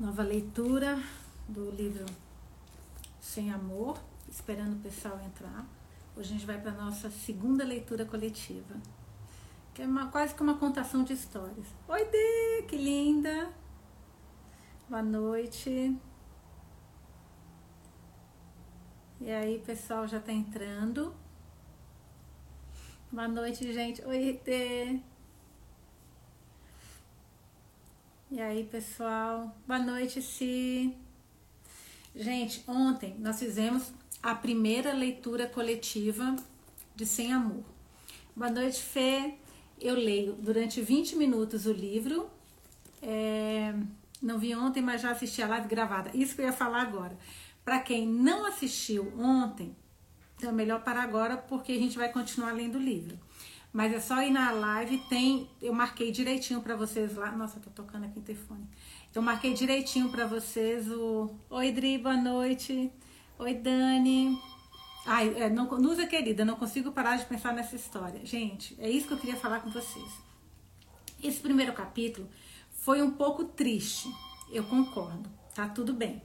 Nova leitura do livro Sem Amor, esperando o pessoal entrar. Hoje a gente vai para a nossa segunda leitura coletiva, que é uma, quase que uma contação de histórias. Oi, Dê, que linda! Boa noite. E aí, pessoal já está entrando. Boa noite, gente. Oi, Dê. E aí, pessoal? Boa noite, Si. Gente, ontem nós fizemos a primeira leitura coletiva de Sem Amor. Boa noite, Fê. Eu leio durante 20 minutos o livro. É, não vi ontem, mas já assisti a live gravada. Isso que eu ia falar agora. Para quem não assistiu ontem, então é melhor parar agora porque a gente vai continuar lendo o livro. Mas é só ir na live, tem, eu marquei direitinho para vocês lá. Nossa, tô tocando aqui o telefone. Eu marquei direitinho para vocês o Oi, Dri, boa noite. Oi, Dani. Ai, é, não, Nusa querida, não consigo parar de pensar nessa história. Gente, é isso que eu queria falar com vocês. Esse primeiro capítulo foi um pouco triste, eu concordo, tá tudo bem.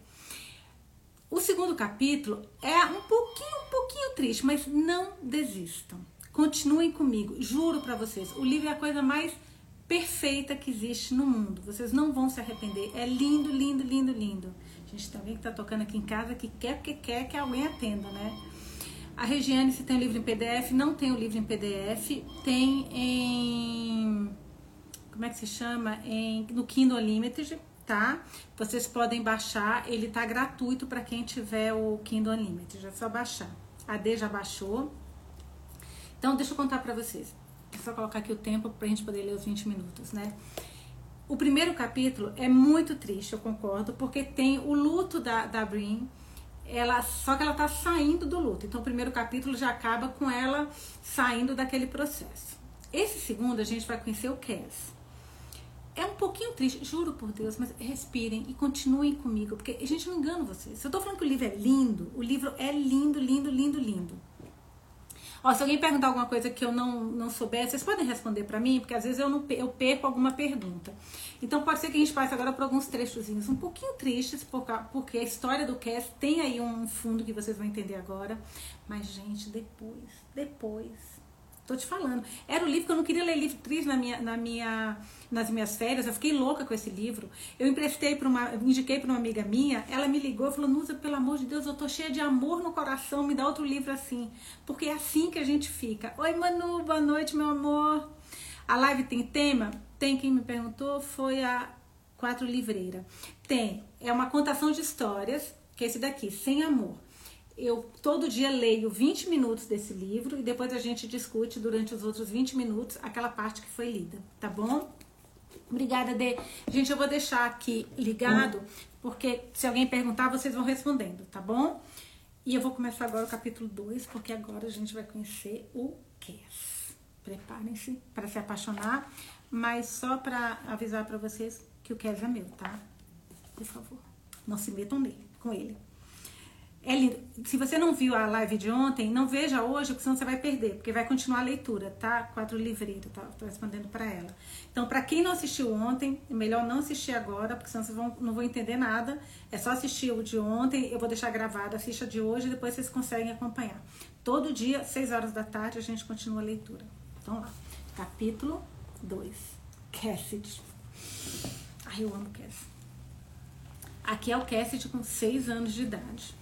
O segundo capítulo é um pouquinho, um pouquinho triste, mas não desistam. Continuem comigo, juro para vocês. O livro é a coisa mais perfeita que existe no mundo. Vocês não vão se arrepender. É lindo, lindo, lindo, lindo. A gente tem alguém que tá tocando aqui em casa que quer porque quer que alguém atenda, né? A Regiane, se tem o livro em PDF, não tem o livro em PDF, tem em. Como é que se chama? Em, no Kindle Unlimited, tá? Vocês podem baixar, ele tá gratuito para quem tiver o Kindle Unlimited, é só baixar. A D já baixou, então, deixa eu contar para vocês. Vou só colocar aqui o tempo pra gente poder ler os 20 minutos, né? O primeiro capítulo é muito triste, eu concordo, porque tem o luto da, da Brin, ela, só que ela tá saindo do luto. Então, o primeiro capítulo já acaba com ela saindo daquele processo. Esse segundo, a gente vai conhecer o Cass. É um pouquinho triste, juro por Deus, mas respirem e continuem comigo, porque a gente não engana vocês. Se eu tô falando que o livro é lindo, o livro é lindo, lindo, lindo, lindo. Ó, se alguém perguntar alguma coisa que eu não, não souber, vocês podem responder para mim, porque às vezes eu, não, eu perco alguma pergunta. Então pode ser que a gente passe agora por alguns trechozinhos um pouquinho tristes, porque a história do cast tem aí um fundo que vocês vão entender agora. Mas, gente, depois, depois, Tô te falando. Era o livro que eu não queria ler livro triste na minha, na minha, nas minhas férias. Eu fiquei louca com esse livro. Eu emprestei para uma, indiquei para uma amiga minha. Ela me ligou e falou: Nusa, pelo amor de Deus, eu tô cheia de amor no coração. Me dá outro livro assim. Porque é assim que a gente fica. Oi, Manu, boa noite, meu amor. A live tem tema? Tem. Quem me perguntou foi a Quatro Livreira. Tem. É uma contação de histórias, que é esse daqui, Sem Amor eu todo dia leio 20 minutos desse livro e depois a gente discute durante os outros 20 minutos aquela parte que foi lida, tá bom? Obrigada, Dê. Gente, eu vou deixar aqui ligado, porque se alguém perguntar, vocês vão respondendo, tá bom? E eu vou começar agora o capítulo 2, porque agora a gente vai conhecer o Cass. Preparem-se para se apaixonar, mas só para avisar para vocês que o Cass é meu, tá? Por favor, não se metam nele, com ele. É lindo. Se você não viu a live de ontem, não veja hoje, porque senão você vai perder, porque vai continuar a leitura, tá? Quatro livreiros, tá? Tô respondendo para ela. Então, para quem não assistiu ontem, é melhor não assistir agora, porque senão vocês vão, não vão entender nada. É só assistir o de ontem, eu vou deixar gravado, assista de hoje e depois vocês conseguem acompanhar. Todo dia, seis horas da tarde, a gente continua a leitura. Então lá, capítulo 2. Cassidy. Ai, eu amo Cassidy. Aqui é o Cassidy com seis anos de idade.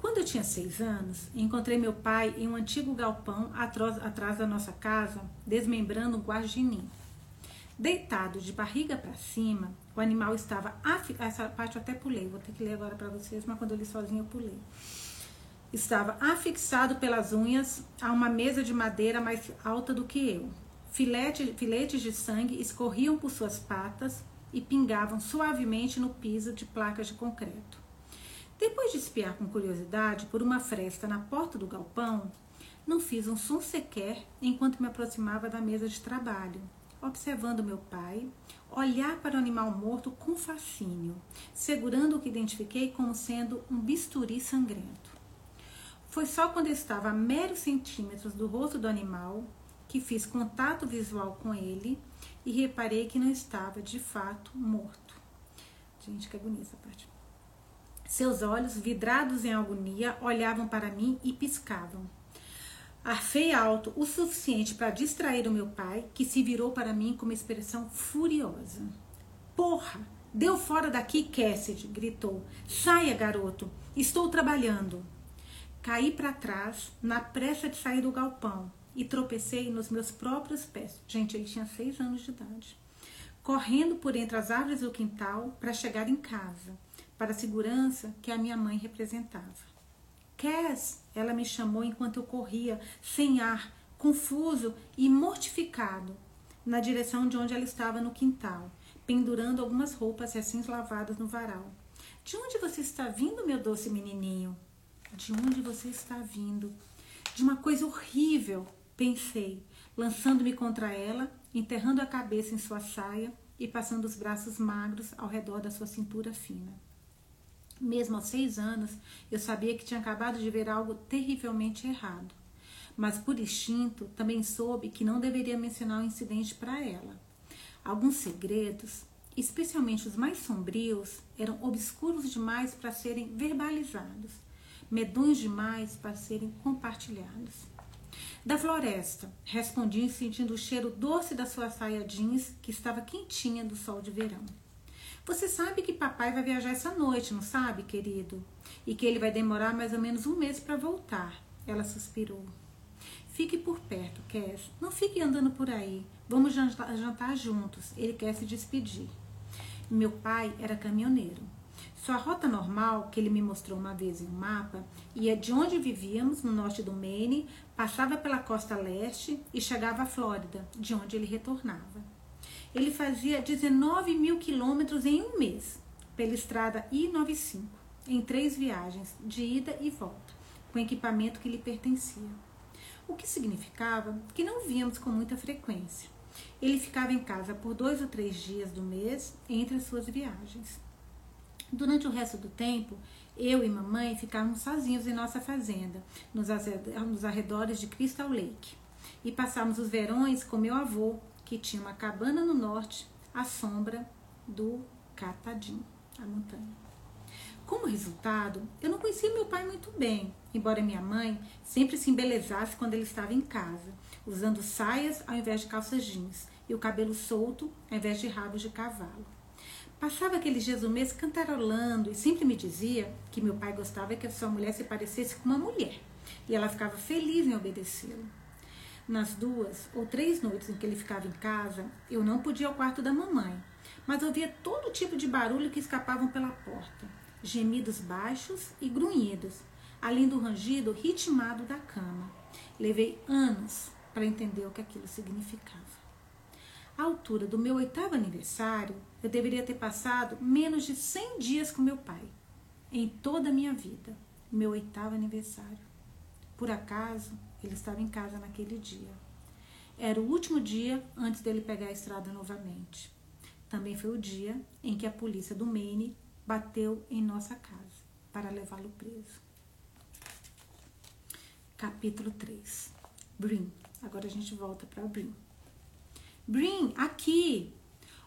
Quando eu tinha seis anos, encontrei meu pai em um antigo galpão atrás da nossa casa, desmembrando um guaxinim. Deitado de barriga para cima, o animal estava. Essa parte eu até pulei, vou ter que ler agora para vocês, mas quando eu li sozinho eu pulei. Estava afixado pelas unhas a uma mesa de madeira mais alta do que eu. Filete, filetes de sangue escorriam por suas patas e pingavam suavemente no piso de placas de concreto. Depois de espiar com curiosidade por uma fresta na porta do galpão, não fiz um som sequer enquanto me aproximava da mesa de trabalho, observando meu pai olhar para o animal morto com fascínio, segurando o que identifiquei como sendo um bisturi sangrento. Foi só quando estava a meros centímetros do rosto do animal que fiz contato visual com ele e reparei que não estava de fato morto. Gente, que agonia essa parte. Seus olhos, vidrados em agonia, olhavam para mim e piscavam. Arfei alto o suficiente para distrair o meu pai, que se virou para mim com uma expressão furiosa. Porra! Deu fora daqui, Cassidy! gritou. Saia, garoto! Estou trabalhando! Caí para trás, na pressa de sair do galpão, e tropecei nos meus próprios pés. Gente, ele tinha seis anos de idade. Correndo por entre as árvores do quintal para chegar em casa, para a segurança que a minha mãe representava. Cass, ela me chamou enquanto eu corria, sem ar, confuso e mortificado, na direção de onde ela estava no quintal, pendurando algumas roupas recém-lavadas no varal. De onde você está vindo, meu doce menininho? De onde você está vindo? De uma coisa horrível, pensei, lançando-me contra ela, enterrando a cabeça em sua saia e passando os braços magros ao redor da sua cintura fina. Mesmo aos seis anos, eu sabia que tinha acabado de ver algo terrivelmente errado. Mas por instinto, também soube que não deveria mencionar o incidente para ela. Alguns segredos, especialmente os mais sombrios, eram obscuros demais para serem verbalizados medonhos demais para serem compartilhados. Da floresta, respondi sentindo o cheiro doce da sua saia jeans, que estava quentinha do sol de verão. Você sabe que papai vai viajar essa noite, não sabe, querido? E que ele vai demorar mais ou menos um mês para voltar. Ela suspirou. Fique por perto, Cass. Não fique andando por aí. Vamos jantar, juntos. Ele quer se despedir. Meu pai era caminhoneiro. Sua rota normal, que ele me mostrou uma vez em um mapa, ia de onde vivíamos, no norte do Maine, passava pela costa leste e chegava à Flórida, de onde ele retornava. Ele fazia 19 mil quilômetros em um mês, pela estrada I-95, em três viagens, de ida e volta, com equipamento que lhe pertencia. O que significava que não víamos com muita frequência. Ele ficava em casa por dois ou três dias do mês entre as suas viagens. Durante o resto do tempo, eu e mamãe ficávamos sozinhos em nossa fazenda, nos arredores de Crystal Lake. E passávamos os verões com meu avô, que tinha uma cabana no norte, à sombra do Catadim, a montanha. Como resultado, eu não conhecia meu pai muito bem, embora minha mãe sempre se embelezasse quando ele estava em casa, usando saias ao invés de calças jeans e o cabelo solto ao invés de rabos de cavalo. Passava aqueles dias do mês cantarolando e sempre me dizia que meu pai gostava que a sua mulher se parecesse com uma mulher e ela ficava feliz em obedecê-lo. Nas duas ou três noites em que ele ficava em casa, eu não podia ir ao quarto da mamãe, mas ouvia todo tipo de barulho que escapavam pela porta, gemidos baixos e grunhidos, além do rangido ritmado da cama. Levei anos para entender o que aquilo significava. À altura do meu oitavo aniversário, eu deveria ter passado menos de 100 dias com meu pai. Em toda a minha vida. Meu oitavo aniversário. Por acaso, ele estava em casa naquele dia. Era o último dia antes dele pegar a estrada novamente. Também foi o dia em que a polícia do Maine bateu em nossa casa para levá-lo preso. Capítulo 3. Brin. Agora a gente volta para Brin. Brin, aqui!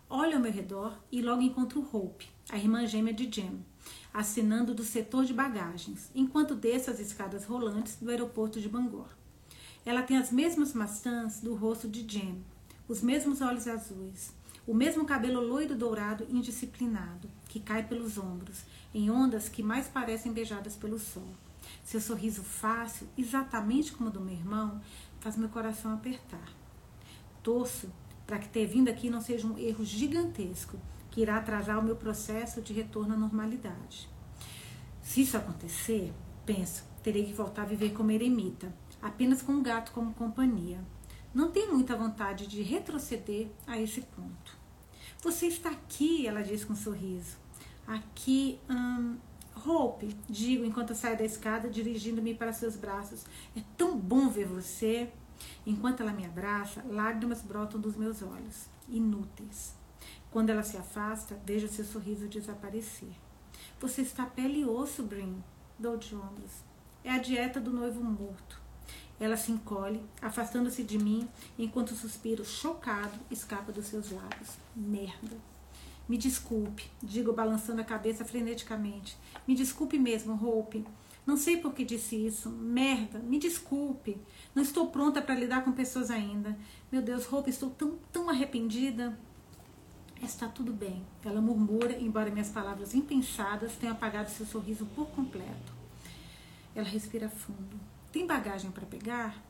Olho ao meu redor e logo encontro Hope, a irmã gêmea de Jem, assinando do setor de bagagens, enquanto desço as escadas rolantes do aeroporto de Bangor. Ela tem as mesmas maçãs do rosto de Jem, os mesmos olhos azuis, o mesmo cabelo loiro dourado indisciplinado, que cai pelos ombros, em ondas que mais parecem beijadas pelo sol. Seu sorriso fácil, exatamente como o do meu irmão, faz meu coração apertar. Torço para que ter vindo aqui não seja um erro gigantesco que irá atrasar o meu processo de retorno à normalidade. Se isso acontecer, penso, terei que voltar a viver como eremita, apenas com um gato como companhia. Não tenho muita vontade de retroceder a esse ponto. Você está aqui, ela diz com um sorriso. Aqui, hum, Hope, digo enquanto saio da escada, dirigindo-me para seus braços. É tão bom ver você. Enquanto ela me abraça, lágrimas brotam dos meus olhos, inúteis. Quando ela se afasta, vejo seu sorriso desaparecer. Você está pele e osso, Brin. Dou de ombros. É a dieta do noivo morto. Ela se encolhe, afastando-se de mim, enquanto o suspiro chocado escapa dos seus lábios. Merda. Me desculpe, digo balançando a cabeça freneticamente. Me desculpe mesmo, Hope. Não sei por que disse isso. Merda, me desculpe. Não estou pronta para lidar com pessoas ainda. Meu Deus, Hope, estou tão, tão arrependida. Está tudo bem. Ela murmura, embora minhas palavras impensadas tenham apagado seu sorriso por completo. Ela respira fundo. Tem bagagem para pegar?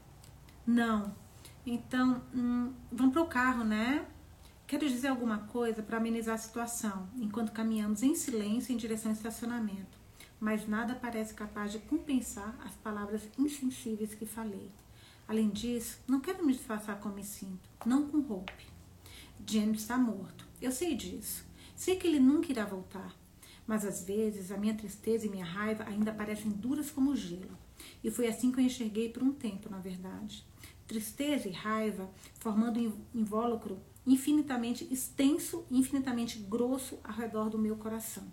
Não. Então, hum, vamos para o carro, né? Quero dizer alguma coisa para amenizar a situação, enquanto caminhamos em silêncio em direção ao estacionamento, mas nada parece capaz de compensar as palavras insensíveis que falei. Além disso, não quero me disfarçar como me sinto, não com Hope. James está morto, eu sei disso. Sei que ele nunca irá voltar, mas às vezes a minha tristeza e minha raiva ainda parecem duras como gelo. E foi assim que eu enxerguei por um tempo, na verdade. Tristeza e raiva formando um invólucro infinitamente extenso infinitamente grosso ao redor do meu coração.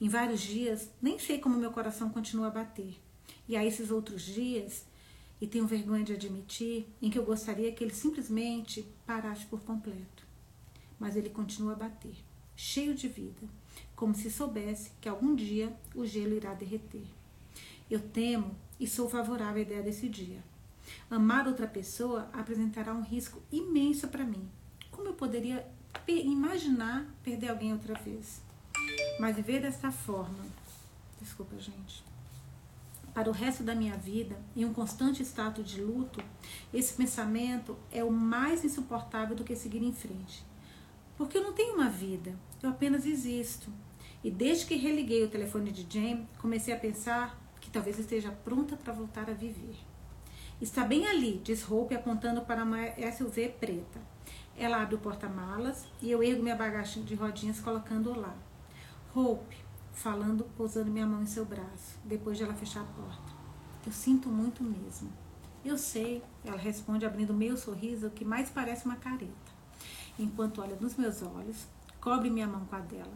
Em vários dias, nem sei como meu coração continua a bater. E há esses outros dias, e tenho vergonha de admitir, em que eu gostaria que ele simplesmente parasse por completo. Mas ele continua a bater, cheio de vida, como se soubesse que algum dia o gelo irá derreter. Eu temo e sou favorável à ideia desse dia. Amar outra pessoa apresentará um risco imenso para mim, como eu poderia imaginar perder alguém outra vez? Mas viver dessa forma, desculpa, gente, para o resto da minha vida, em um constante estado de luto, esse pensamento é o mais insuportável do que seguir em frente. Porque eu não tenho uma vida, eu apenas existo. E desde que religuei o telefone de Jane, comecei a pensar que talvez esteja pronta para voltar a viver. Está bem ali, diz Hope apontando para uma SUV preta. Ela abre o porta-malas e eu ergo minha bagagem de rodinhas colocando lá. Hope, falando, pousando minha mão em seu braço, depois de ela fechar a porta. Eu sinto muito mesmo. Eu sei, ela responde abrindo meio sorriso que mais parece uma careta, enquanto olha nos meus olhos, cobre minha mão com a dela.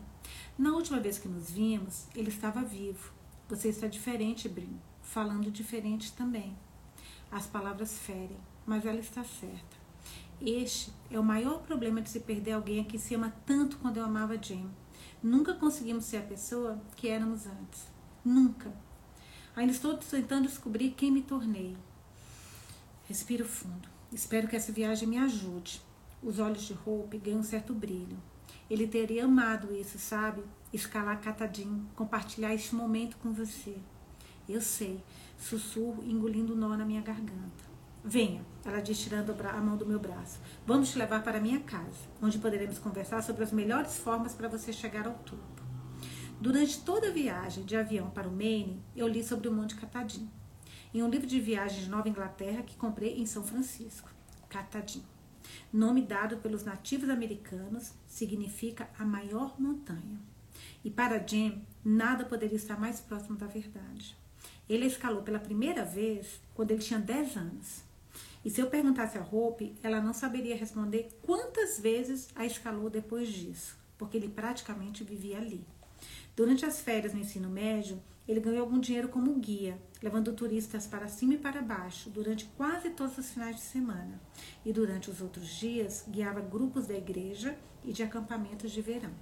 Na última vez que nos vimos, ele estava vivo. Você está diferente, Brin, falando diferente também. As palavras ferem, mas ela está certa. Este é o maior problema de se perder alguém a quem se ama tanto quando eu amava Jim. Nunca conseguimos ser a pessoa que éramos antes. Nunca. Ainda estou tentando descobrir quem me tornei. Respiro fundo. Espero que essa viagem me ajude. Os olhos de Hope ganham um certo brilho. Ele teria amado isso, sabe? Escalar Catadim, compartilhar este momento com você. Eu sei, sussurro engolindo nó na minha garganta. Venha, ela diz tirando a mão do meu braço. Vamos te levar para minha casa, onde poderemos conversar sobre as melhores formas para você chegar ao topo. Durante toda a viagem de avião para o Maine, eu li sobre o Monte Katahdin, em um livro de viagem de Nova Inglaterra que comprei em São Francisco. Katahdin. Nome dado pelos nativos americanos, significa a maior montanha. E para Jim, nada poderia estar mais próximo da verdade. Ele escalou pela primeira vez quando ele tinha 10 anos. E se eu perguntasse a Hope, ela não saberia responder quantas vezes a escalou depois disso, porque ele praticamente vivia ali. Durante as férias no ensino médio, ele ganhou algum dinheiro como guia, levando turistas para cima e para baixo durante quase todos os finais de semana. E durante os outros dias, guiava grupos da igreja e de acampamentos de verão.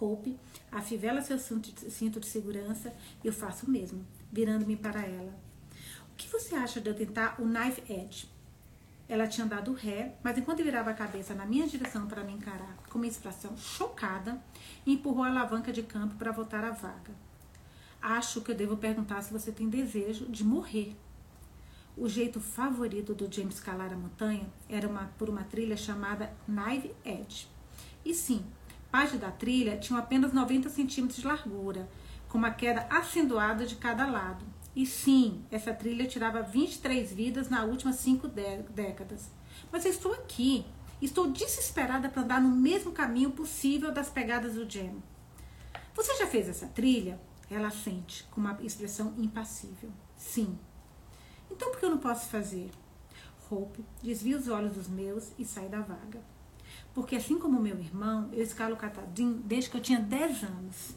Hope afivela seu cinto de segurança e eu faço o mesmo, virando-me para ela. O que você acha de eu tentar o knife edge? Ela tinha dado ré, mas enquanto virava a cabeça na minha direção para me encarar com uma expressão chocada, empurrou a alavanca de campo para voltar à vaga. Acho que eu devo perguntar se você tem desejo de morrer. O jeito favorito do James escalar a montanha era uma, por uma trilha chamada Knife Edge. E sim, parte da trilha tinha apenas 90 centímetros de largura, com uma queda acentuada de cada lado, e sim, essa trilha tirava 23 vidas nas últimas cinco décadas. Mas eu estou aqui. Estou desesperada para andar no mesmo caminho possível das pegadas do Jam. Você já fez essa trilha? Ela sente, com uma expressão impassível. Sim. Então por que eu não posso fazer? Hope desvia os olhos dos meus e sai da vaga. Porque assim como meu irmão, eu escalo catadinho desde que eu tinha 10 anos.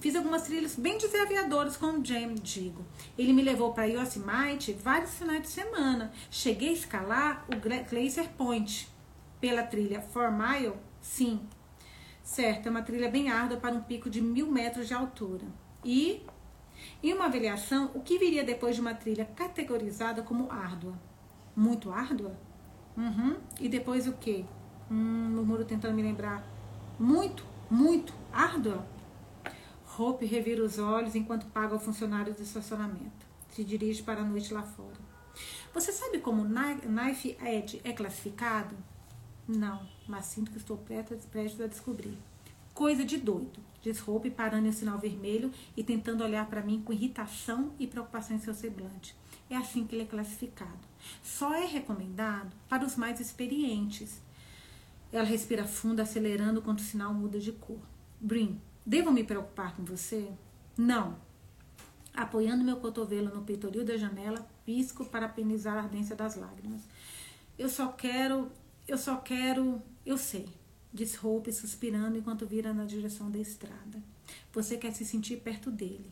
Fiz algumas trilhas bem desafiadoras com o James, digo. Ele me levou para Yosemite vários finais de semana. Cheguei a escalar o Glacier Point pela trilha 4 Mile, sim. Certo, é uma trilha bem árdua para um pico de mil metros de altura. E, em uma avaliação, o que viria depois de uma trilha categorizada como árdua? Muito árdua? Uhum. E depois o quê? Hum, murmuro tentando me lembrar. Muito, muito árdua? Hope revira os olhos enquanto paga ao funcionário do estacionamento. Se dirige para a noite lá fora. Você sabe como Knife Edge é classificado? Não, mas sinto que estou prestes a descobrir. Coisa de doido, diz Hope, parando em um sinal vermelho e tentando olhar para mim com irritação e preocupação em seu semblante. É assim que ele é classificado. Só é recomendado para os mais experientes. Ela respira fundo, acelerando quando o sinal muda de cor. Brin, devo me preocupar com você? Não. Apoiando meu cotovelo no peitoril da janela, pisco para penizar a ardência das lágrimas. Eu só quero, eu só quero, eu sei, diz Hope suspirando enquanto vira na direção da estrada. Você quer se sentir perto dele,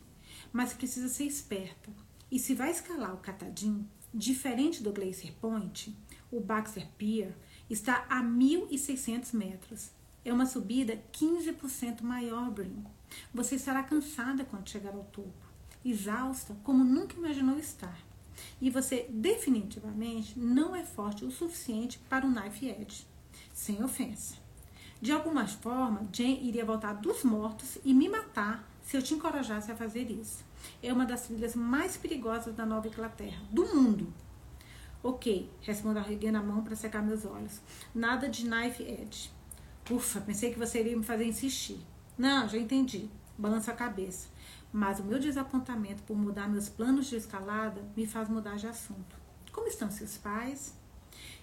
mas precisa ser esperta. E se vai escalar o Catadin, diferente do Glacier Point, o Baxter Pier está a 1.600 metros. É uma subida 15% maior, Brin. Você estará cansada quando chegar ao topo, exausta como nunca imaginou estar. E você definitivamente não é forte o suficiente para o Knife Edge. Sem ofensa. De alguma forma, Jane iria voltar dos mortos e me matar se eu te encorajasse a fazer isso. É uma das trilhas mais perigosas da Nova Inglaterra, do mundo. Ok, respondo erguendo a mão para secar meus olhos. Nada de knife edge. Ufa, pensei que você iria me fazer insistir. Não, já entendi. Balança a cabeça. Mas o meu desapontamento por mudar meus planos de escalada me faz mudar de assunto. Como estão seus pais?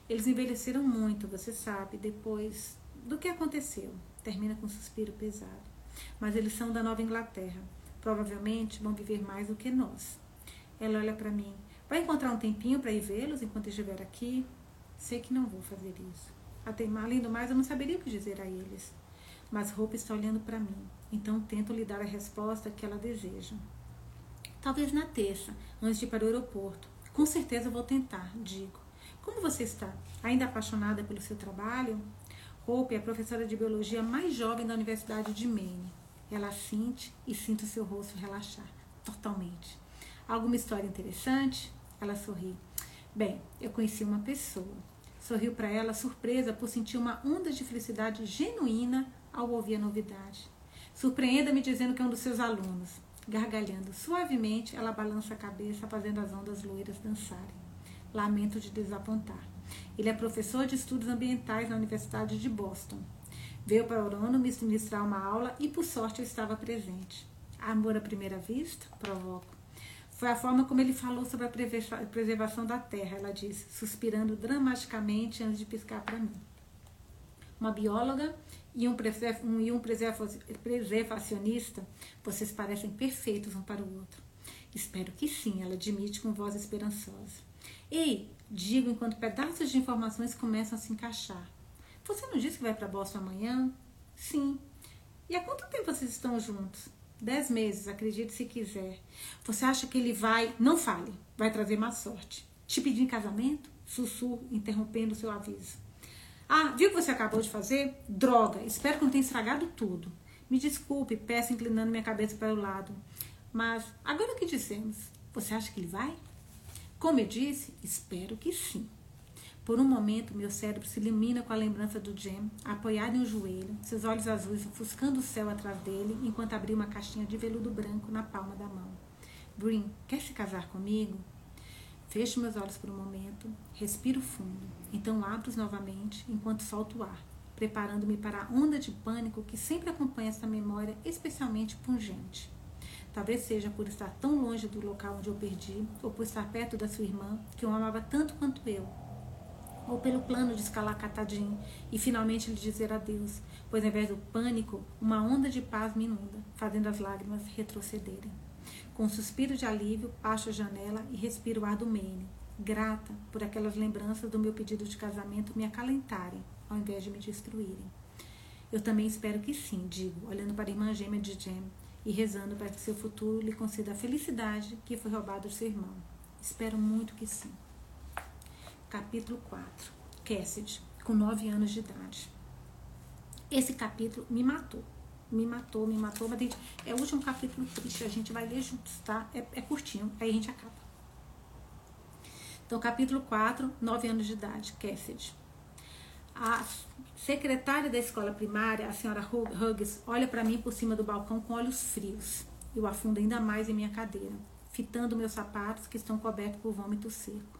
Eles envelheceram muito, você sabe, depois do que aconteceu. Termina com um suspiro pesado. Mas eles são da Nova Inglaterra. Provavelmente vão viver mais do que nós. Ela olha para mim. Vai encontrar um tempinho para ir vê-los enquanto estiver aqui? Sei que não vou fazer isso. Até, além do mais, eu não saberia o que dizer a eles. Mas Hope está olhando para mim, então tento lhe dar a resposta que ela deseja. Talvez na terça, antes de ir para o aeroporto. Com certeza vou tentar, digo. Como você está? Ainda apaixonada pelo seu trabalho? Hope é a professora de biologia mais jovem da Universidade de Maine. Ela sente e sinto seu rosto relaxar totalmente. Alguma história interessante? Ela sorri. Bem, eu conheci uma pessoa. Sorriu para ela, surpresa por sentir uma onda de felicidade genuína ao ouvir a novidade. Surpreenda-me dizendo que é um dos seus alunos. Gargalhando suavemente, ela balança a cabeça, fazendo as ondas loiras dançarem. Lamento de desapontar. Ele é professor de estudos ambientais na Universidade de Boston. Veio para Orono me ministrar uma aula e, por sorte, eu estava presente. Amor à primeira vista? Provoco. Foi a forma como ele falou sobre a preservação da terra, ela disse, suspirando dramaticamente antes de piscar para mim. Uma bióloga e um, e um preservacionista, vocês parecem perfeitos um para o outro. Espero que sim, ela admite com voz esperançosa. Ei, digo enquanto pedaços de informações começam a se encaixar. Você não disse que vai para Boston amanhã? Sim. E há quanto tempo vocês estão juntos? Dez meses, acredite se quiser. Você acha que ele vai. Não fale, vai trazer má sorte. Te pedir em casamento? Sussurro, interrompendo o seu aviso. Ah, viu o que você acabou de fazer? Droga, espero que não tenha estragado tudo. Me desculpe, peço inclinando minha cabeça para o lado. Mas, agora que dissemos, você acha que ele vai? Como eu disse, espero que sim. Por um momento, meu cérebro se ilumina com a lembrança do Jem, apoiado em um joelho, seus olhos azuis ofuscando o céu atrás dele, enquanto abria uma caixinha de veludo branco na palma da mão. Brin, quer se casar comigo? Fecho meus olhos por um momento, respiro fundo, então abro-os novamente enquanto solto o ar, preparando-me para a onda de pânico que sempre acompanha essa memória especialmente pungente. Talvez seja por estar tão longe do local onde eu perdi, ou por estar perto da sua irmã, que o amava tanto quanto eu, ou pelo plano de escalar Catadinho e finalmente lhe dizer adeus, pois ao invés do pânico, uma onda de paz me inunda, fazendo as lágrimas retrocederem. Com um suspiro de alívio, passo a janela e respiro o ar do Maine, grata por aquelas lembranças do meu pedido de casamento me acalentarem, ao invés de me destruírem. Eu também espero que sim, digo, olhando para a irmã gêmea de Jem e rezando para que seu futuro lhe conceda a felicidade que foi roubada de seu irmão. Espero muito que sim. Capítulo 4 Cassidy, com 9 anos de idade. Esse capítulo me matou. Me matou, me matou. Mas, gente, é o último capítulo triste. A gente vai ler juntos, tá? É, é curtinho. Aí a gente acaba. Então, capítulo 4, 9 anos de idade, Cassidy. A secretária da escola primária, a senhora Hughes, olha para mim por cima do balcão com olhos frios. Eu afundo ainda mais em minha cadeira, fitando meus sapatos que estão cobertos por vômito seco.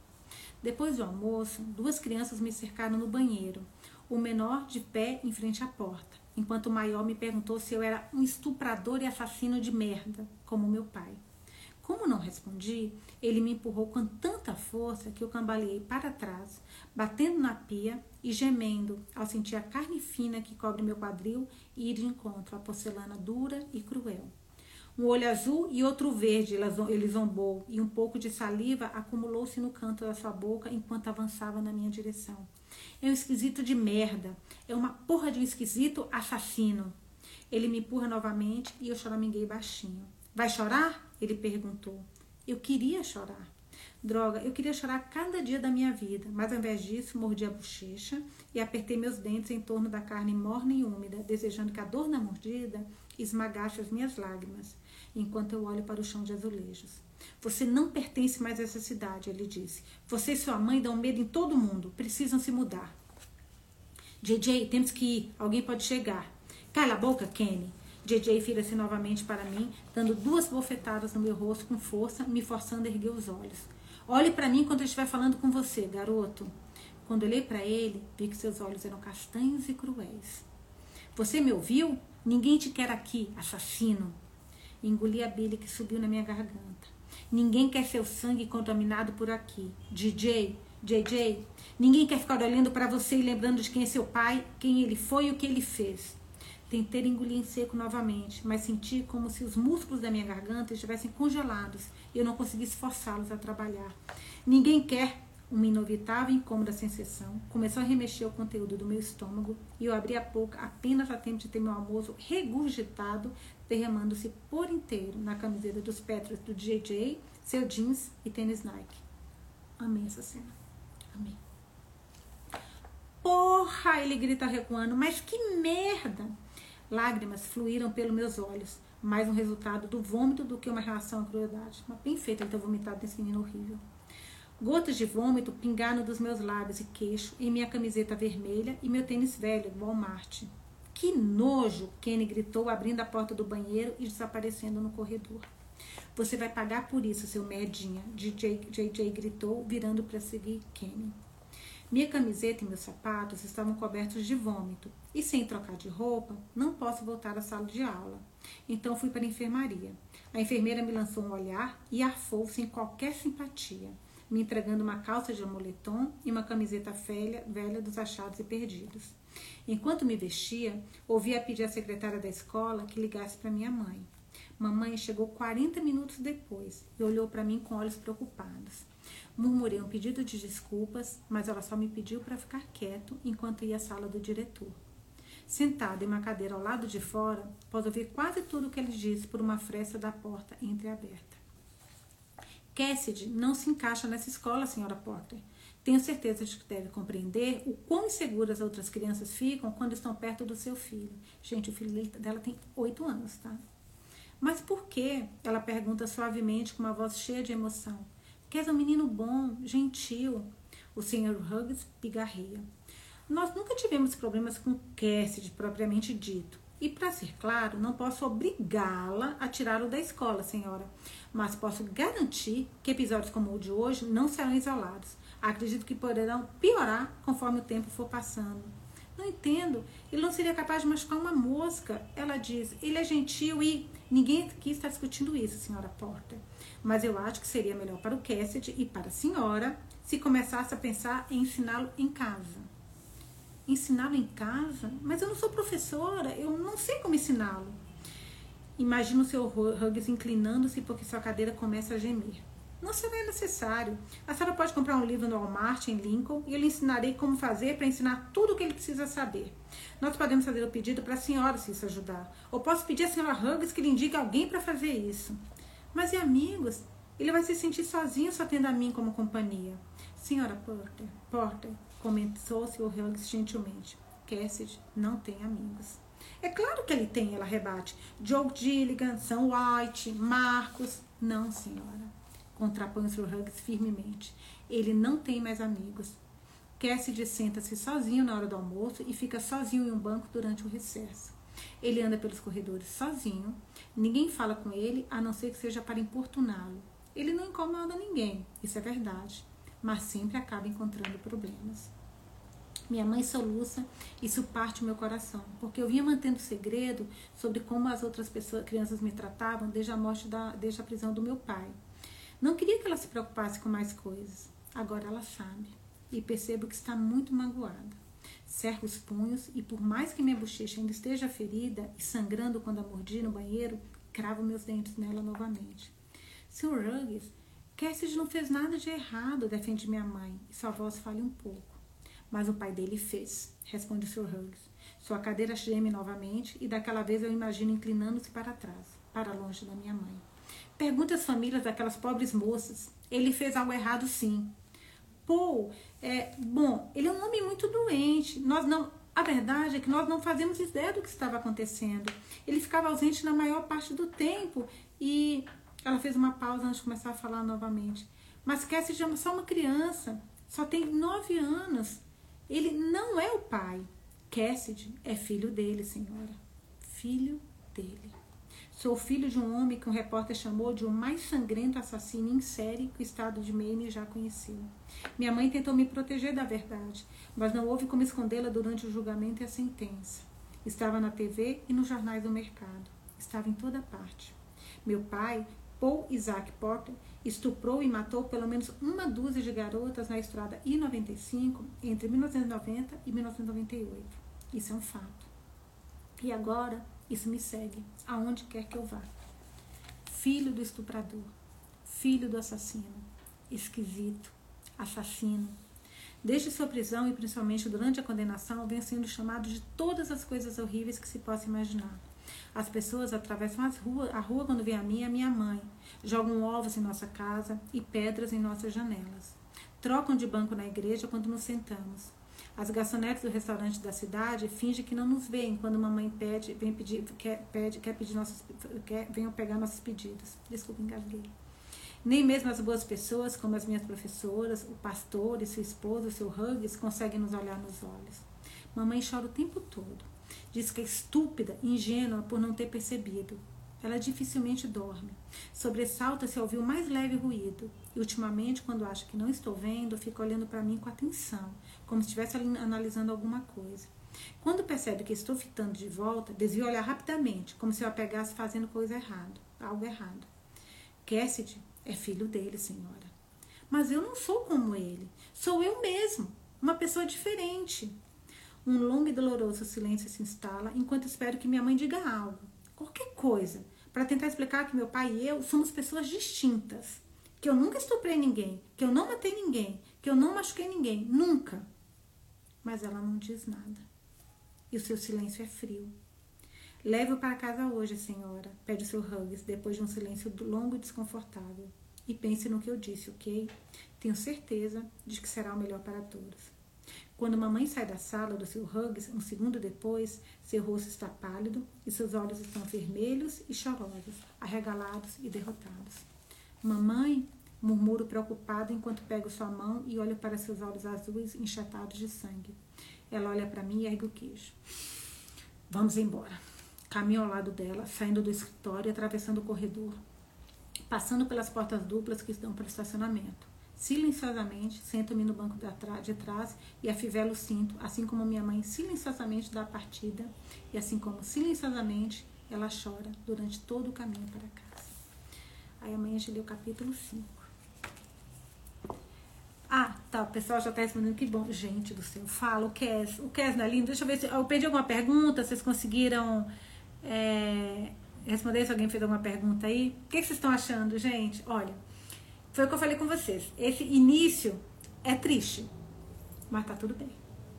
Depois do almoço, duas crianças me cercaram no banheiro, o menor de pé em frente à porta, enquanto o maior me perguntou se eu era um estuprador e assassino de merda, como meu pai. Como não respondi, ele me empurrou com tanta força que eu cambaleei para trás, batendo na pia e gemendo ao sentir a carne fina que cobre meu quadril e ir de encontro à porcelana dura e cruel. Um olho azul e outro verde ele zombou, e um pouco de saliva acumulou-se no canto da sua boca enquanto avançava na minha direção. É um esquisito de merda. É uma porra de um esquisito assassino. Ele me empurra novamente e eu choraminguei baixinho. Vai chorar? Ele perguntou. Eu queria chorar. Droga, eu queria chorar cada dia da minha vida, mas ao invés disso, mordi a bochecha e apertei meus dentes em torno da carne morna e úmida, desejando que a dor na mordida esmagasse as minhas lágrimas, enquanto eu olho para o chão de azulejos. Você não pertence mais a essa cidade, ele disse. Você e sua mãe dão medo em todo mundo. Precisam se mudar. JJ, temos que ir. Alguém pode chegar. Cala a boca, Kenny. JJ vira-se novamente para mim, dando duas bofetadas no meu rosto com força, me forçando a erguer os olhos. Olhe para mim quando eu estiver falando com você, garoto. Quando olhei para ele, vi que seus olhos eram castanhos e cruéis. Você me ouviu? Ninguém te quer aqui, assassino. Engoli a bilha que subiu na minha garganta. Ninguém quer seu sangue contaminado por aqui. DJ, JJ, ninguém quer ficar olhando para você e lembrando de quem é seu pai, quem ele foi e o que ele fez. Tentei engolir em seco novamente, mas senti como se os músculos da minha garganta estivessem congelados e eu não conseguisse forçá-los a trabalhar. Ninguém quer uma inevitável e incômoda sensação começou a remexer o conteúdo do meu estômago e eu abri a boca apenas a tempo de ter meu almoço regurgitado, derramando-se por inteiro na camiseta dos Petros do JJ, seu jeans e tênis Nike. Amei essa cena. Amei. Porra! Ele grita recuando, mas que merda! Lágrimas fluíram pelos meus olhos, mais um resultado do vômito do que uma reação à crueldade. Mas bem feito ele ter vomitado nesse menino horrível. Gotas de vômito pingaram dos meus lábios e queixo em minha camiseta vermelha e meu tênis velho Walmart. Que nojo! Kenny gritou, abrindo a porta do banheiro e desaparecendo no corredor. Você vai pagar por isso, seu merdinha, DJ, JJ gritou, virando para seguir Kenny. Minha camiseta e meus sapatos estavam cobertos de vômito, e sem trocar de roupa, não posso voltar à sala de aula. Então fui para a enfermaria. A enfermeira me lançou um olhar e arfou sem qualquer simpatia, me entregando uma calça de moletom e uma camiseta velha, velha dos achados e perdidos. Enquanto me vestia, ouvia pedir à secretária da escola que ligasse para minha mãe. Mamãe chegou 40 minutos depois e olhou para mim com olhos preocupados. Murmurei um pedido de desculpas, mas ela só me pediu para ficar quieto enquanto ia à sala do diretor. Sentado em uma cadeira ao lado de fora, posso ouvir quase tudo o que ele disse por uma fresta da porta entreaberta. Cassidy não se encaixa nessa escola, senhora Porter. Tenho certeza de que deve compreender o quão inseguras outras crianças ficam quando estão perto do seu filho. Gente, o filho dela tem oito anos, tá? Mas por que? Ela pergunta suavemente com uma voz cheia de emoção. Que és um menino bom, gentil. O Sr. Hughes pigarreia. Nós nunca tivemos problemas com Cassidy, propriamente dito. E, para ser claro, não posso obrigá-la a tirá-lo da escola, senhora. Mas posso garantir que episódios como o de hoje não serão isolados. Acredito que poderão piorar conforme o tempo for passando. Não entendo. Ele não seria capaz de machucar uma mosca. Ela diz, ele é gentil e. Ninguém aqui está discutindo isso, senhora Porter. Mas eu acho que seria melhor para o Cassidy e para a senhora se começasse a pensar em ensiná-lo em casa. Ensiná-lo em casa? Mas eu não sou professora, eu não sei como ensiná-lo. Imagina o seu Huggs inclinando-se porque sua cadeira começa a gemer. Não será necessário. A senhora pode comprar um livro no Walmart, em Lincoln, e eu lhe ensinarei como fazer para ensinar tudo o que ele precisa saber. Nós podemos fazer o pedido para a senhora, se isso ajudar. Ou posso pedir à senhora Huggs que lhe indique alguém para fazer isso. Mas e amigos? Ele vai se sentir sozinho só tendo a mim como companhia. Senhora Porter, Porter, comentou-se o Huggs gentilmente. Cassidy não tem amigos. É claro que ele tem, ela rebate. Joe Gilligan, Sam White, Marcos. Não, senhora. Contrapõe Sr. Huggins firmemente. Ele não tem mais amigos. Cassidy senta-se sozinho na hora do almoço e fica sozinho em um banco durante o recesso. Ele anda pelos corredores sozinho. Ninguém fala com ele, a não ser que seja para importuná-lo. Ele não incomoda ninguém, isso é verdade, mas sempre acaba encontrando problemas. Minha mãe soluça, isso parte o meu coração, porque eu vinha mantendo segredo sobre como as outras pessoas, crianças me tratavam desde a morte da, desde a prisão do meu pai. Não queria que ela se preocupasse com mais coisas. Agora ela sabe e percebo que está muito magoada. Cerco os punhos e, por mais que minha bochecha ainda esteja ferida e sangrando quando a mordi no banheiro, cravo meus dentes nela novamente. Sr. Ruggs, Cassidy não fez nada de errado, defende minha mãe, e sua voz falha um pouco. Mas o pai dele fez, responde o Sr. Hughes. Sua cadeira geme novamente e daquela vez eu imagino inclinando-se para trás, para longe da minha mãe. Pergunta às famílias daquelas pobres moças. Ele fez algo errado, sim. Paul, é, bom, ele é um homem muito doente. Nós não, a verdade é que nós não fazemos ideia do que estava acontecendo. Ele ficava ausente na maior parte do tempo e ela fez uma pausa antes de começar a falar novamente. Mas Cassie é só uma criança, só tem nove anos. Ele não é o pai. Cassidy é filho dele, senhora. Filho dele. Sou filho de um homem que um repórter chamou de o mais sangrento assassino em série que o estado de Maine já conheceu. Minha mãe tentou me proteger da verdade, mas não houve como escondê-la durante o julgamento e a sentença. Estava na TV e nos jornais do mercado. Estava em toda parte. Meu pai, Paul Isaac Porter, estuprou e matou pelo menos uma dúzia de garotas na estrada I-95 entre 1990 e 1998. Isso é um fato. E agora, isso me segue, aonde quer que eu vá. Filho do estuprador, filho do assassino, esquisito, assassino. Desde sua prisão e principalmente durante a condenação, vem sendo chamado de todas as coisas horríveis que se possa imaginar. As pessoas atravessam as ruas, a rua quando vem a mim e a minha mãe, jogam ovos em nossa casa e pedras em nossas janelas. Trocam de banco na igreja quando nos sentamos. As garçonetes do restaurante da cidade fingem que não nos veem quando mamãe pede, vem pedir, quer, pede, quer pedir nossos, quer, venham pegar nossos pedidos. Desculpa, engasguei. Nem mesmo as boas pessoas, como as minhas professoras, o pastor e sua esposa, o seu Huggins, conseguem nos olhar nos olhos. Mamãe chora o tempo todo. Diz que é estúpida, ingênua por não ter percebido. Ela dificilmente dorme. Sobressalta-se ao ouvir o mais leve ruído. E ultimamente, quando acha que não estou vendo, fica olhando para mim com atenção, como se estivesse analisando alguma coisa. Quando percebe que estou fitando de volta, desvia olhar rapidamente, como se eu a pegasse fazendo coisa errada, algo errado. Cassidy é filho dele, senhora. Mas eu não sou como ele. Sou eu mesmo, uma pessoa diferente. Um longo e doloroso silêncio se instala enquanto espero que minha mãe diga algo, qualquer coisa, para tentar explicar que meu pai e eu somos pessoas distintas. Que eu nunca estuprei ninguém, que eu não matei ninguém, que eu não machuquei ninguém, nunca. Mas ela não diz nada. E o seu silêncio é frio. Leve-o para casa hoje, senhora, pede o seu Huggins, depois de um silêncio longo e desconfortável. E pense no que eu disse, ok? Tenho certeza de que será o melhor para todos. Quando mamãe sai da sala do seu Huggins, um segundo depois, seu rosto está pálido e seus olhos estão vermelhos e chorosos, arregalados e derrotados. Mamãe, murmuro preocupado enquanto pego sua mão e olho para seus olhos azuis enxatados de sangue. Ela olha para mim e ergue o queijo. Vamos embora. Caminho ao lado dela, saindo do escritório e atravessando o corredor, passando pelas portas duplas que estão para o estacionamento. Silenciosamente, sento-me no banco de trás e afivelo o cinto, assim como minha mãe silenciosamente dá a partida e assim como silenciosamente ela chora durante todo o caminho para casa. Aí amanhã a gente lê o capítulo 5. Ah, tá, o pessoal já está respondendo que bom. Gente do céu, fala, o Kes, o Kes não é lindo? Deixa eu ver se eu perdi alguma pergunta, vocês conseguiram é, responder se alguém fez alguma pergunta aí. O que, que vocês estão achando, gente? Olha, foi o que eu falei com vocês. Esse início é triste, mas tá tudo bem.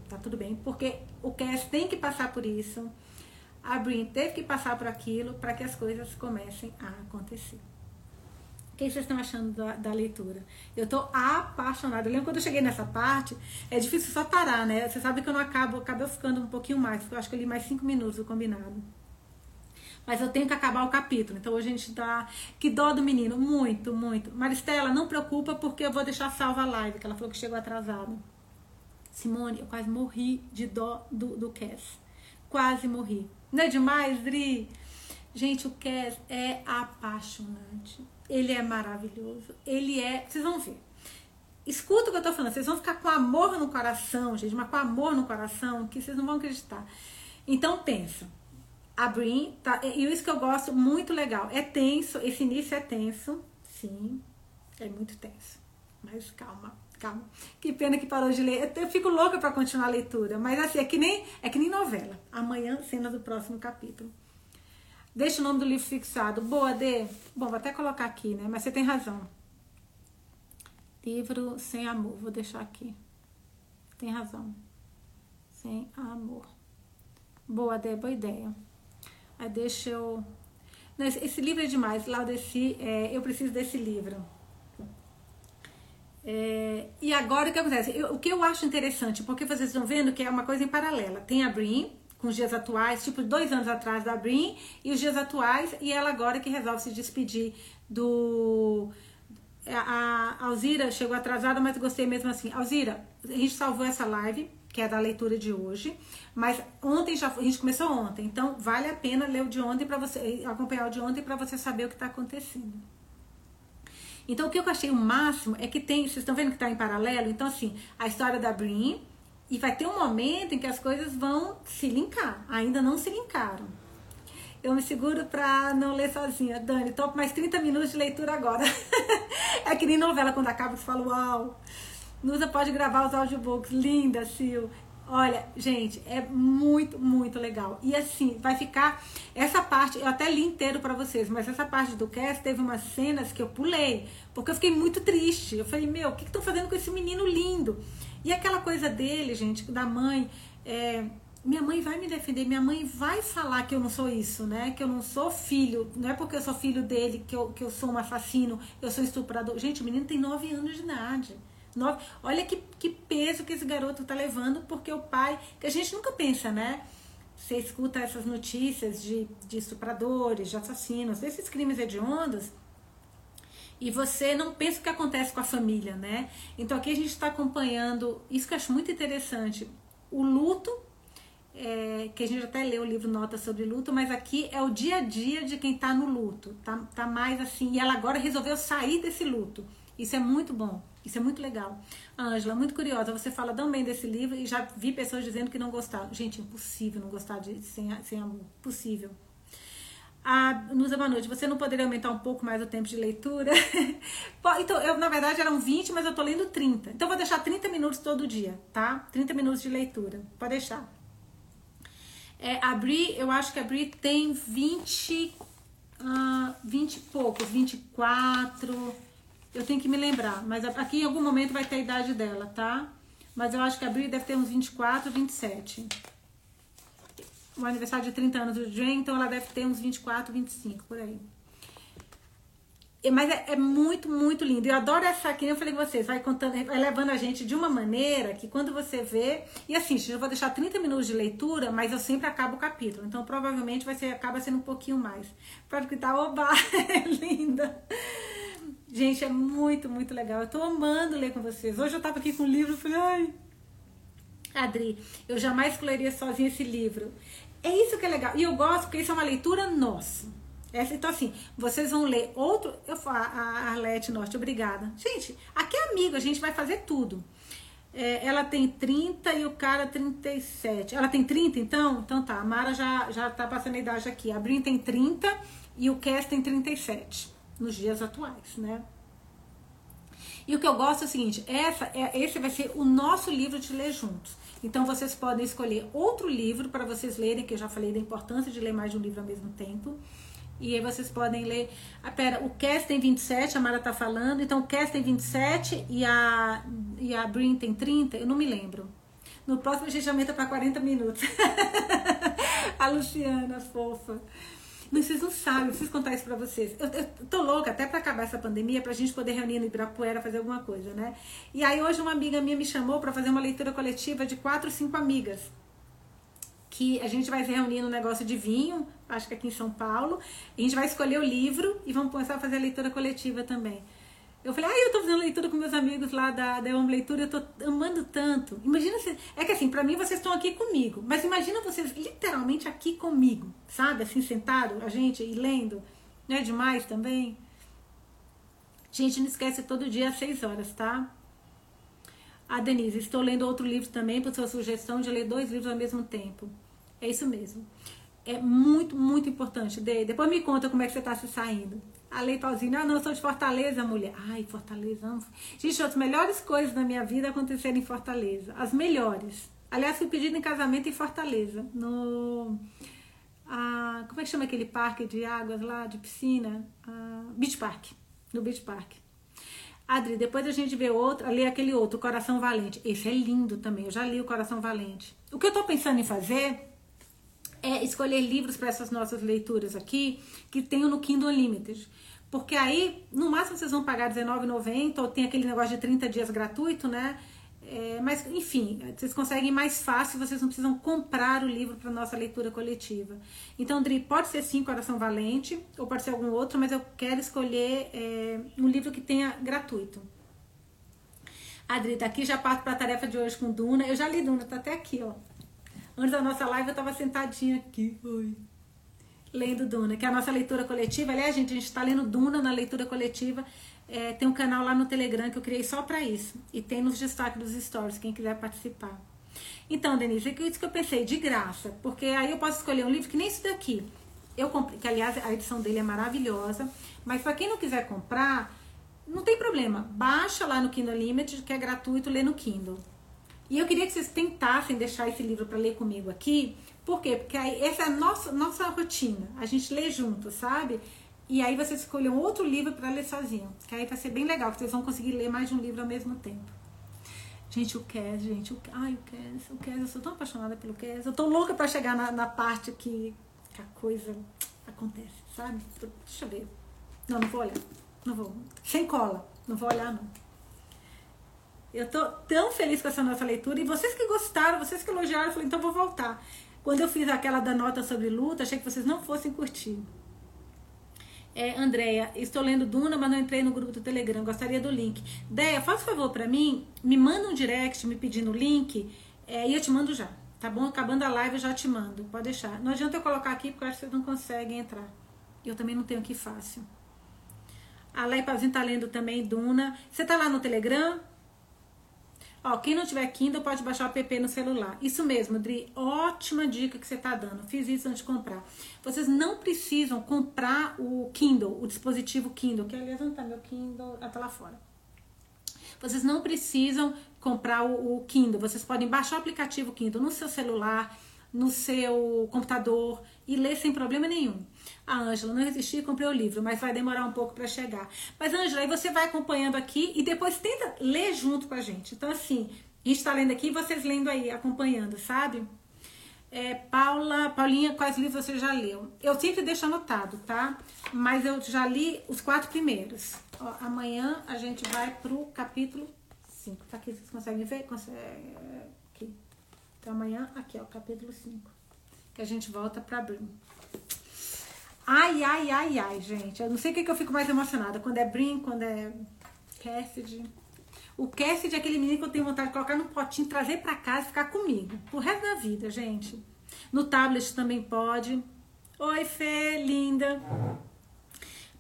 Tá tudo bem, porque o Cass tem que passar por isso. A Brin teve que passar por aquilo para que as coisas comecem a acontecer. O que vocês estão achando da, da leitura? Eu estou apaixonada. Eu lembro quando eu cheguei nessa parte, é difícil só parar, né? Você sabe que eu não acabo, acabo ficando um pouquinho mais, porque eu acho que eu li mais cinco minutos o combinado. Mas eu tenho que acabar o capítulo. Então a gente dá. Que dó do menino. Muito, muito. Maristela, não preocupa, porque eu vou deixar salva a live, que ela falou que chegou atrasada. Simone, eu quase morri de dó do, do Cass. Quase morri. Não é demais, Dri? Gente, o Cass é apaixonante. Ele é maravilhoso. Ele é. Vocês vão ver. Escuta o que eu tô falando. Vocês vão ficar com amor no coração, gente, mas com amor no coração que vocês não vão acreditar. Então pensa. A Brin, tá, e isso que eu gosto, muito legal. É tenso, esse início é tenso, sim, é muito tenso. Mas calma, calma. Que pena que parou de ler. Eu fico louca para continuar a leitura, mas assim, é que nem é que nem novela. Amanhã, cena do próximo capítulo. Deixa o nome do livro fixado. Boa, Dê. Bom, vou até colocar aqui, né? Mas você tem razão. Livro sem amor. Vou deixar aqui. Tem razão. Sem amor. Boa, Dê. Boa ideia. Aí deixa eu. Esse, livro é demais. Laudeci, é, eu preciso desse livro. É, e agora o que acontece? Eu, o que eu acho interessante, porque vocês estão vendo que é uma coisa em paralela. Tem a Brin, com os dias atuais, tipo dois anos atrás da Brin, e os dias atuais, e ela agora que resolve se despedir do. A Alzira chegou atrasada, mas gostei mesmo assim. Alzira, a gente salvou essa live, que é da leitura de hoje, mas ontem já a gente começou ontem, então vale a pena ler o de ontem para você acompanhar o de ontem para você saber o que está acontecendo. Então o que eu achei o máximo é que tem, vocês estão vendo que está em paralelo, então assim a história da Brin, e vai ter um momento em que as coisas vão se linkar. Ainda não se linkaram. Eu me seguro pra não ler sozinha. Dani, topo mais 30 minutos de leitura agora. é que nem novela, quando acaba você fala, uau. Nusa pode gravar os audiobooks. Linda, Sil. Olha, gente, é muito, muito legal. E assim, vai ficar. Essa parte, eu até li inteiro para vocês, mas essa parte do cast teve umas cenas que eu pulei, porque eu fiquei muito triste. Eu falei, meu, o que estão fazendo com esse menino lindo? E aquela coisa dele, gente, da mãe. É, minha mãe vai me defender, minha mãe vai falar que eu não sou isso, né? Que eu não sou filho, não é porque eu sou filho dele que eu, que eu sou um assassino, eu sou estuprador. Gente, o menino tem nove anos de idade. Olha que, que peso que esse garoto tá levando, porque o pai, que a gente nunca pensa, né? Você escuta essas notícias de, de estupradores, de assassinos, desses crimes hediondos, e você não pensa o que acontece com a família, né? Então aqui a gente está acompanhando, isso que eu acho muito interessante, o luto, é, que a gente até leu o livro Nota sobre Luto, mas aqui é o dia a dia de quem está no luto, tá, tá mais assim, e ela agora resolveu sair desse luto. Isso é muito bom, isso é muito legal. Ângela, muito curiosa, você fala tão bem desse livro e já vi pessoas dizendo que não gostaram. Gente, impossível não gostar de sem, sem amor, possível. A Nusa, boa noite. Você não poderia aumentar um pouco mais o tempo de leitura? então, eu, na verdade, eram 20, mas eu tô lendo 30. Então, vou deixar 30 minutos todo dia, tá? 30 minutos de leitura. Pode deixar. É, a Bri, eu acho que a Bri tem 20, uh, 20 e poucos, 24. Eu tenho que me lembrar, mas aqui em algum momento vai ter a idade dela, tá? Mas eu acho que a Bri deve ter uns 24, 27 o aniversário de 30 anos do Jane, então ela deve ter uns 24, 25 por aí. Mas é, é, muito, muito lindo. Eu adoro essa aqui, eu falei com vocês, vai contando, vai levando a gente de uma maneira que quando você vê. E assim, eu vou deixar 30 minutos de leitura, mas eu sempre acabo o capítulo. Então provavelmente vai ser, acaba sendo um pouquinho mais. Pode gritar, oba, é linda. Gente, é muito, muito legal. Eu tô amando ler com vocês. Hoje eu tava aqui com o livro e falei, ai. Adri, eu jamais escolheria sozinha esse livro. É isso que é legal. E eu gosto porque isso é uma leitura nossa. Essa, então, assim, vocês vão ler outro. Eu falo, a Arlete Norte, obrigada. Gente, aqui é amigo, a gente vai fazer tudo. É, ela tem 30 e o cara 37. Ela tem 30, então? Então tá, a Mara já, já tá passando a idade aqui. A Brin tem 30 e o Cass tem 37, nos dias atuais, né? E o que eu gosto é o seguinte: essa, é, esse vai ser o nosso livro de ler juntos. Então vocês podem escolher outro livro para vocês lerem, que eu já falei da importância de ler mais de um livro ao mesmo tempo. E aí vocês podem ler. Ah, pera, o Cass tem 27, a Mara tá falando. Então o Cass tem 27 e a, e a Brin tem 30, eu não me lembro. No próximo a gente aumenta para 40 minutos. a Luciana, fofa. Mas vocês não sabem, preciso contar isso pra vocês. Eu, eu tô louca até pra acabar essa pandemia, pra gente poder reunir no Ibirapuera, fazer alguma coisa, né? E aí hoje uma amiga minha me chamou para fazer uma leitura coletiva de quatro, cinco amigas. Que a gente vai se reunir no negócio de vinho, acho que aqui em São Paulo. a gente vai escolher o livro e vamos começar a fazer a leitura coletiva também. Eu falei, ah, eu tô fazendo leitura com meus amigos lá da, da Leitura, eu tô amando tanto. Imagina se. É que assim, pra mim vocês estão aqui comigo, mas imagina vocês literalmente aqui comigo, sabe? Assim, sentado, a gente e lendo. Não é demais também? Gente, não esquece todo dia às 6 horas, tá? A Denise, estou lendo outro livro também, por sua sugestão de ler dois livros ao mesmo tempo. É isso mesmo. É muito, muito importante. De, depois me conta como é que você está se saindo. A Leitãozinha, ah, não, sou de Fortaleza, mulher. Ai, Fortaleza, amo. Gente, as melhores coisas da minha vida aconteceram em Fortaleza. As melhores. Aliás, fui pedido em casamento em Fortaleza. No. Ah, como é que chama aquele parque de águas lá, de piscina? Ah, Beach Park. No Beach Park. Adri, depois a gente vê outro, ali aquele outro, Coração Valente. Esse é lindo também, eu já li o Coração Valente. O que eu tô pensando em fazer é escolher livros para essas nossas leituras aqui que tenham no Kindle Unlimited. Porque aí, no máximo, vocês vão pagar R$19,90 ou tem aquele negócio de 30 dias gratuito, né? É, mas, enfim, vocês conseguem mais fácil, vocês não precisam comprar o livro para nossa leitura coletiva. Então, Dri, pode ser sim Coração Valente, ou pode ser algum outro, mas eu quero escolher é, um livro que tenha gratuito. Adri, daqui já parto para a tarefa de hoje com Duna. Eu já li Duna, tá até aqui, ó. Antes da nossa live eu estava sentadinha aqui, oi, lendo Duna, que é a nossa leitura coletiva. Aliás, gente, a gente está lendo Duna na leitura coletiva. É, tem um canal lá no Telegram que eu criei só para isso. E tem nos destaques dos stories, quem quiser participar. Então, Denise, é isso que eu pensei, de graça. Porque aí eu posso escolher um livro que nem isso daqui. Eu comprei, que aliás a edição dele é maravilhosa. Mas para quem não quiser comprar, não tem problema. Baixa lá no Kindle Limited, que é gratuito, lê no Kindle. E eu queria que vocês tentassem deixar esse livro para ler comigo aqui. Por quê? Porque aí, essa é a nossa, nossa rotina. A gente lê junto, sabe? E aí vocês escolhem outro livro para ler sozinho. Que aí vai ser bem legal, que vocês vão conseguir ler mais de um livro ao mesmo tempo. Gente, o Kes, gente, o, ai, o Kes, o Kes, eu sou tão apaixonada pelo Kes. Eu tô louca para chegar na, na parte que, que a coisa acontece, sabe? Deixa eu ver. Não, não vou olhar. Não vou. Sem cola. Não vou olhar, não. Eu tô tão feliz com essa nossa leitura. E vocês que gostaram, vocês que elogiaram, eu falei, então vou voltar. Quando eu fiz aquela da nota sobre luta, achei que vocês não fossem curtir. É, Andréia, estou lendo Duna, mas não entrei no grupo do Telegram. Gostaria do link. Deia, faz favor para mim, me manda um direct me pedindo o link é, e eu te mando já. Tá bom? Acabando a live eu já te mando. Pode deixar. Não adianta eu colocar aqui porque eu acho que vocês não conseguem entrar. Eu também não tenho aqui fácil. A Leipazinho tá lendo também Duna. Você tá lá no Telegram? Ó, quem não tiver Kindle pode baixar o app no celular. Isso mesmo, Dri, ótima dica que você tá dando. Fiz isso antes de comprar. Vocês não precisam comprar o Kindle, o dispositivo Kindle, que aliás não tá meu Kindle, ah, tá lá fora. Vocês não precisam comprar o, o Kindle, vocês podem baixar o aplicativo Kindle no seu celular, no seu computador e ler sem problema nenhum. A Ângela, não resisti, comprei o livro, mas vai demorar um pouco para chegar. Mas, Ângela, aí você vai acompanhando aqui e depois tenta ler junto com a gente. Então, assim, a gente está lendo aqui e vocês lendo aí, acompanhando, sabe? É, Paula, Paulinha, quais livros você já leu? Eu sempre deixo anotado, tá? Mas eu já li os quatro primeiros. Ó, amanhã a gente vai pro capítulo 5. Tá aqui, vocês conseguem ver? Consegue... Então amanhã, aqui, ó, capítulo 5. Que a gente volta pra Brim. Ai, ai, ai, ai, gente. Eu não sei o que, que eu fico mais emocionada. Quando é Brin, quando é Cassidy. O Cassidy é aquele menino que eu tenho vontade de colocar no potinho, trazer para casa e ficar comigo. Pro resto da vida, gente. No tablet também pode. Oi, Fê, linda.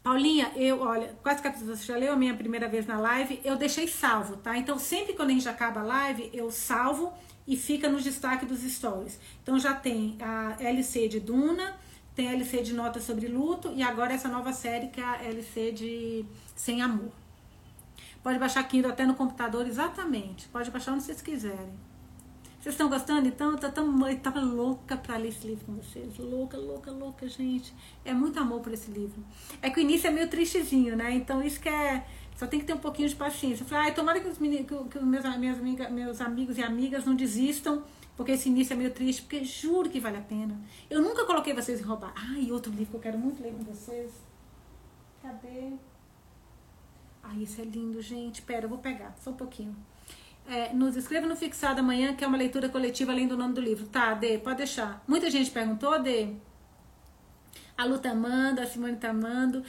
Paulinha, eu, olha, quase capítulos você já leu a minha primeira vez na live, eu deixei salvo, tá? Então, sempre quando a gente acaba a live, eu salvo e fica no destaque dos stories. Então, já tem a LC de Duna, tem a LC de Notas sobre Luto e agora essa nova série que é a LC de Sem Amor. Pode baixar Kindle até no computador, exatamente. Pode baixar onde vocês quiserem. Vocês estão gostando? Então, eu tava, eu tava louca pra ler esse livro com vocês. Louca, louca, louca, gente. É muito amor por esse livro. É que o início é meio tristezinho, né? Então, isso que é. Só tem que ter um pouquinho de paciência. Eu falei, ai, tomara que os, que, meus, minhas amigas, meus amigos e amigas não desistam porque esse início é meio triste, porque juro que vale a pena. Eu nunca coloquei vocês em roubar. Ah, e outro livro que eu quero muito ler com vocês. Cadê? Ai, isso é lindo, gente. Pera, eu vou pegar, só um pouquinho. É, nos escreva no fixado amanhã, que é uma leitura coletiva além do nome do livro. Tá, Dê, pode deixar. Muita gente perguntou, Dê. A Lu tá amando, a Simone tá amando.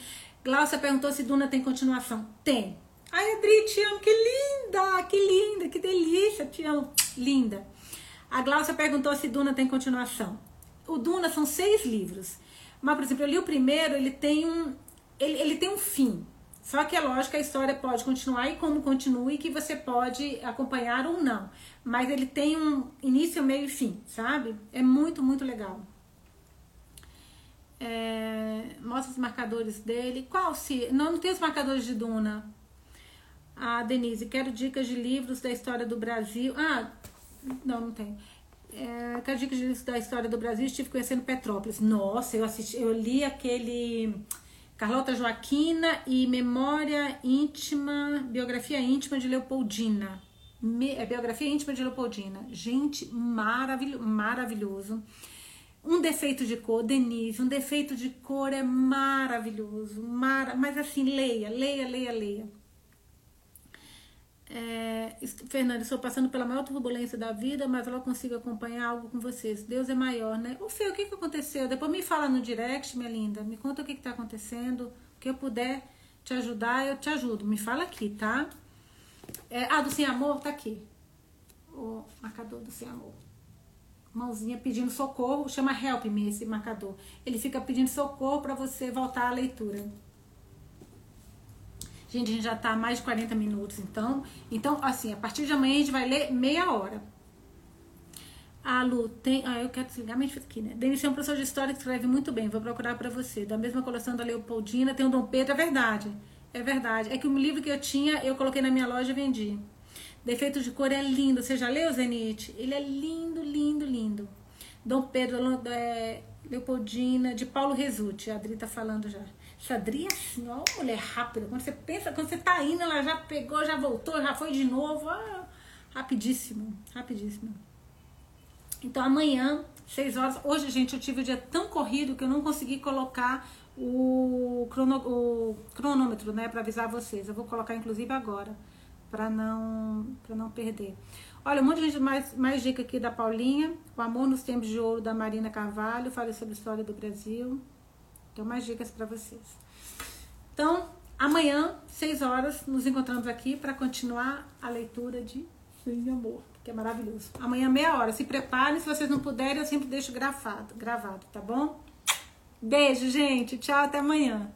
Glaucia perguntou se Duna tem continuação. Tem. Ai, Adri, te amo, que linda, que linda, que delícia, te amo. Linda. A Glaucia perguntou se Duna tem continuação. O Duna são seis livros. Mas, por exemplo, eu li o primeiro, ele tem um. Ele, ele tem um fim. Só que é lógico que a história pode continuar e como continue, que você pode acompanhar ou não. Mas ele tem um início, meio e fim, sabe? É muito, muito legal. É, mostra os marcadores dele. Qual se. Não, não tem os marcadores de Duna. A Denise, quero dicas de livros da história do Brasil. Ah, não, não tem. É, quero dicas de livros da história do Brasil. Estive conhecendo Petrópolis. Nossa, eu assisti, eu li aquele Carlota Joaquina e Memória Íntima, Biografia Íntima de Leopoldina. Me, é Biografia Íntima de Leopoldina. Gente, maravilho, maravilhoso. Um defeito de cor, Denise, um defeito de cor é maravilhoso. Mara, mas assim, leia, leia, leia, leia. É, Fernanda, estou passando pela maior turbulência da vida, mas eu consigo acompanhar algo com vocês. Deus é maior, né? Ô, Fê, o que, que aconteceu? Depois me fala no direct, minha linda. Me conta o que está acontecendo. O que eu puder te ajudar, eu te ajudo. Me fala aqui, tá? É, ah, do Sem Amor, tá aqui. O marcador do Sem Amor. Mãozinha pedindo socorro. Chama Help Me esse marcador. Ele fica pedindo socorro para você voltar à leitura. Gente, a gente já tá mais de 40 minutos, então. Então, assim, a partir de amanhã a gente vai ler meia hora. A Lu tem. Ah, eu quero desligar minha aqui, né? Denise é um professor de história que escreve muito bem. Vou procurar para você. Da mesma coleção da Leopoldina, tem o Dom Pedro, é verdade. É verdade. É que o livro que eu tinha, eu coloquei na minha loja e vendi. Defeito de cor é lindo. Você já leu, Zenite? Ele é lindo, lindo, lindo. Dom Pedro é, Leopoldina, de Paulo Resulti. A Adri tá falando já. Sadria, assim, ó, mulher rápida. Quando você pensa, quando você tá indo, ela já pegou, já voltou, já foi de novo. Ah, rapidíssimo, rapidíssimo. Então amanhã, 6 horas. Hoje, gente, eu tive um dia tão corrido que eu não consegui colocar o, crono, o cronômetro, né, para avisar vocês. Eu vou colocar inclusive agora, para não, pra não perder. Olha, um monte de mais, mais dica aqui da Paulinha. O Amor nos Tempos de Ouro da Marina Carvalho. Falei sobre a história do Brasil. Então, mais dicas para vocês. Então, amanhã, 6 horas, nos encontramos aqui para continuar a leitura de Sem Amor, que é maravilhoso. Amanhã, meia hora. Se preparem, se vocês não puderem, eu sempre deixo gravado, gravado tá bom? Beijo, gente. Tchau, até amanhã.